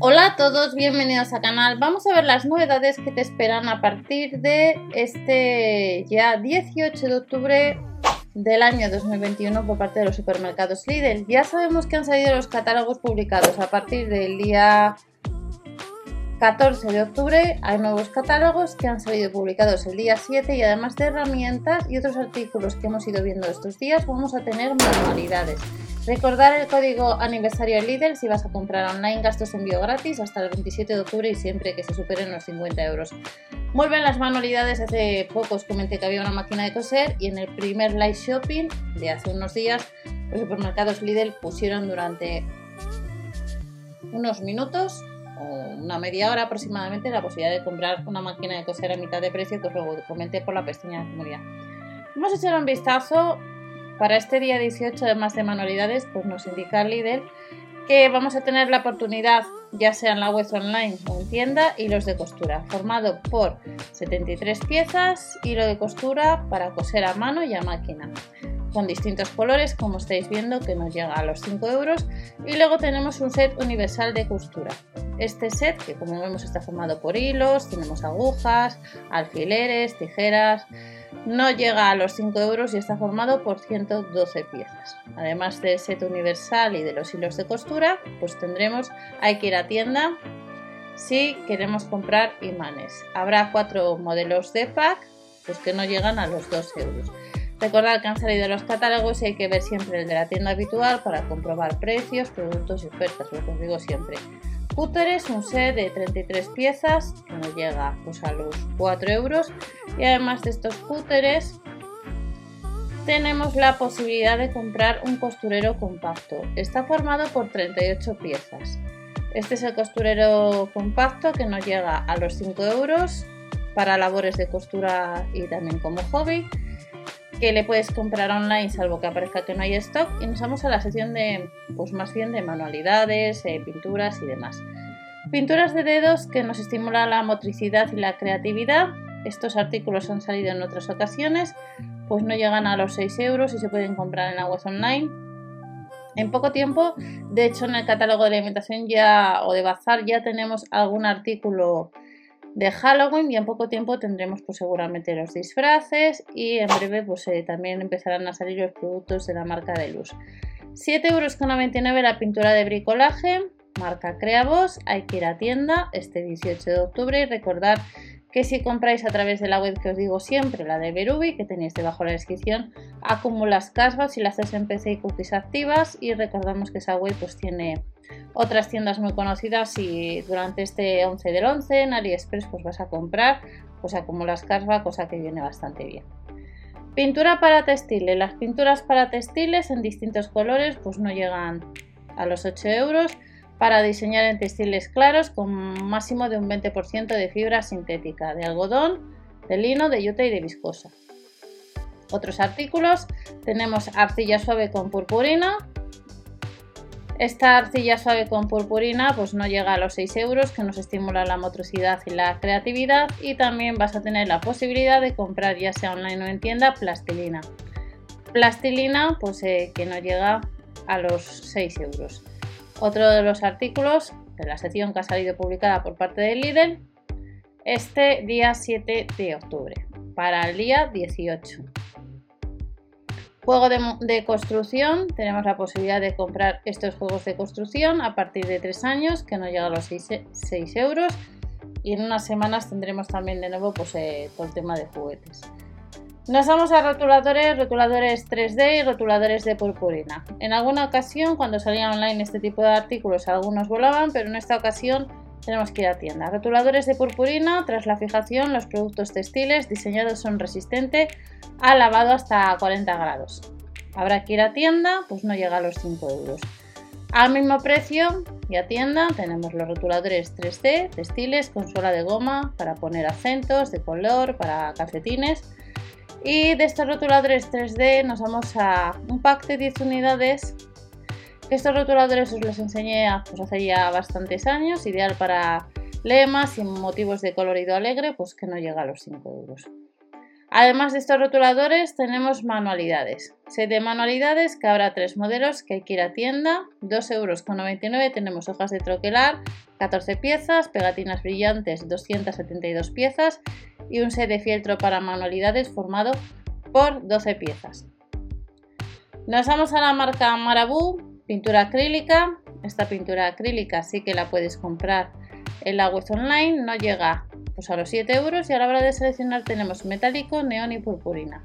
Hola a todos, bienvenidos al canal. Vamos a ver las novedades que te esperan a partir de este ya 18 de octubre del año 2021 por parte de los supermercados Lidl. Ya sabemos que han salido los catálogos publicados a partir del día 14 de octubre. Hay nuevos catálogos que han salido publicados el día 7 y además de herramientas y otros artículos que hemos ido viendo estos días vamos a tener manualidades. Recordar el código aniversario Lidl si vas a comprar online gastos envío gratis hasta el 27 de octubre y siempre que se superen los 50 euros. Vuelven las manualidades, hace poco comenté que había una máquina de coser y en el primer live shopping de hace unos días los supermercados Lidl pusieron durante unos minutos o una media hora aproximadamente la posibilidad de comprar una máquina de coser a mitad de precio que os lo comenté por la pestaña de comunidad. Vamos a echar un vistazo para este día 18, además de manualidades, pues nos indica Lidl que vamos a tener la oportunidad, ya sea en la web online o en tienda, hilos de costura, formado por 73 piezas, hilo de costura para coser a mano y a máquina, con distintos colores, como estáis viendo, que nos llega a los 5 euros. Y luego tenemos un set universal de costura. Este set, que como vemos está formado por hilos, tenemos agujas, alfileres, tijeras, no llega a los 5 euros y está formado por 112 piezas. Además del set universal y de los hilos de costura, pues tendremos, hay que ir a tienda si queremos comprar imanes. Habrá cuatro modelos de pack, pues que no llegan a los 2 euros. Recordad que han salido los catálogos y hay que ver siempre el de la tienda habitual para comprobar precios, productos y ofertas, lo que os digo siempre cúteres, un set de 33 piezas que nos llega pues, a los 4 euros y además de estos cúteres tenemos la posibilidad de comprar un costurero compacto. Está formado por 38 piezas. Este es el costurero compacto que nos llega a los 5 euros para labores de costura y también como hobby que le puedes comprar online salvo que aparezca que no hay stock y nos vamos a la sección de pues más bien de manualidades, eh, pinturas y demás. Pinturas de dedos que nos estimulan la motricidad y la creatividad. Estos artículos han salido en otras ocasiones, pues no llegan a los 6 euros y se pueden comprar en la web online. En poco tiempo, de hecho en el catálogo de alimentación ya o de bazar ya tenemos algún artículo de Halloween y en poco tiempo tendremos pues seguramente los disfraces y en breve pues eh, también empezarán a salir los productos de la marca de luz. 7,99 euros la pintura de bricolaje, marca Creavos, hay que ir a tienda este 18 de octubre y recordar que si compráis a través de la web que os digo siempre, la de Berubi, que tenéis debajo de la descripción, acumulas cashback y las haces en PC y cookies activas y recordamos que esa web pues tiene otras tiendas muy conocidas y durante este 11 del 11 en AliExpress pues vas a comprar, pues acumulas cashback, cosa que viene bastante bien. Pintura para textiles. Las pinturas para textiles en distintos colores pues no llegan a los 8 euros para diseñar en textiles claros con máximo de un 20% de fibra sintética, de algodón, de lino, de yute y de viscosa. Otros artículos tenemos arcilla suave con purpurina. Esta arcilla suave con purpurina pues no llega a los 6 euros que nos estimula la motricidad y la creatividad y también vas a tener la posibilidad de comprar ya sea online o en tienda plastilina. Plastilina pues eh, que no llega a los 6 euros. Otro de los artículos de la sección que ha salido publicada por parte de Lidl este día 7 de octubre para el día 18. Juego de, construcción, tenemos la posibilidad de comprar estos juegos de construcción a partir de 3 años que no llega a los 6, euros y en unas semanas tendremos también de nuevo pues, eh, todo el tema de juguetes. Nos vamos a rotuladores, rotuladores 3D y rotuladores de purpurina. En alguna ocasión, cuando salía online este tipo de artículos, algunos volaban, pero en esta ocasión tenemos que ir a tienda. Rotuladores de purpurina, tras la fijación, los productos textiles diseñados son resistentes a lavado hasta 40 grados. Habrá que ir a tienda, pues no llega a los 5 euros. Al mismo precio y a tienda tenemos los rotuladores 3D textiles con suela de goma para poner acentos de color para calcetines y de estos rotuladores 3D nos vamos a un pack de 10 unidades. Estos rotuladores os los enseñé pues, hace ya bastantes años, ideal para lemas y motivos de colorido alegre, pues que no llega a los 5 euros. Además de estos rotuladores tenemos manualidades. Set de manualidades que habrá tres modelos que hay que ir a tienda. 2,99 euros tenemos hojas de troquelar, 14 piezas, pegatinas brillantes 272 piezas y un set de fieltro para manualidades formado por 12 piezas. Nos vamos a la marca Marabou, pintura acrílica. Esta pintura acrílica sí que la puedes comprar en la web online, no llega pues, a los 7 euros y a la hora de seleccionar tenemos metálico, neón y purpurina.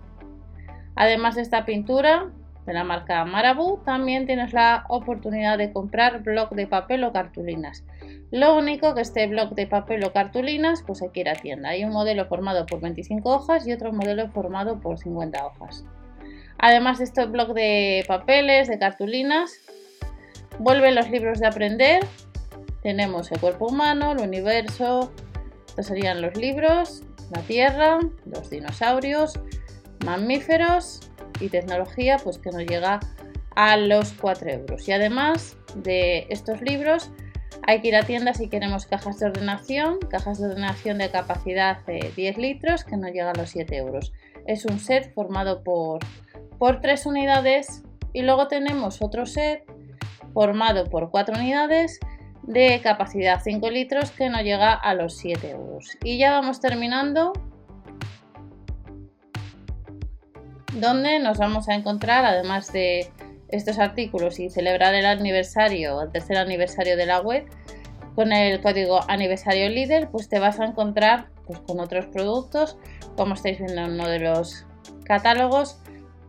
Además de esta pintura de la marca Marabou, también tienes la oportunidad de comprar bloc de papel o cartulinas. Lo único que este bloc de papel o cartulinas, pues hay que ir a tienda. Hay un modelo formado por 25 hojas y otro modelo formado por 50 hojas. Además de este bloc de papeles, de cartulinas, vuelven los libros de aprender. Tenemos el cuerpo humano, el universo, estos serían los libros, la Tierra, los dinosaurios, mamíferos y tecnología, pues que nos llega a los 4 euros. Y además de estos libros, hay que ir a tienda si queremos cajas de ordenación, cajas de ordenación de capacidad de 10 litros, que nos llega a los 7 euros. Es un set formado por, por 3 unidades y luego tenemos otro set formado por 4 unidades de capacidad 5 litros que no llega a los 7 euros. Y ya vamos terminando donde nos vamos a encontrar, además de estos artículos y celebrar el aniversario, el tercer aniversario de la web, con el código aniversario líder, pues te vas a encontrar pues, con otros productos, como estáis viendo en uno de los catálogos,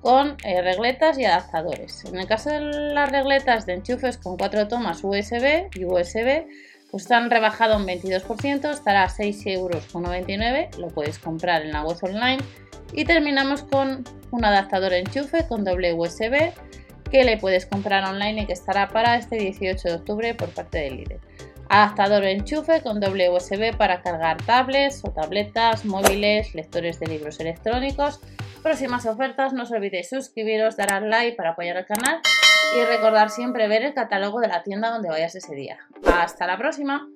con eh, regletas y adaptadores. En el caso de las regletas de enchufes con cuatro tomas USB y USB, pues están rebajado un 22%, estará a 6,99 euros, lo puedes comprar en la web online. Y terminamos con un adaptador enchufe con doble USB que le puedes comprar online y que estará para este 18 de octubre por parte del líder. Adaptador enchufe con doble USB para cargar tablets o tabletas, móviles, lectores de libros electrónicos próximas ofertas, no os olvidéis suscribiros, dar al like para apoyar el canal y recordar siempre ver el catálogo de la tienda donde vayas ese día. ¡Hasta la próxima!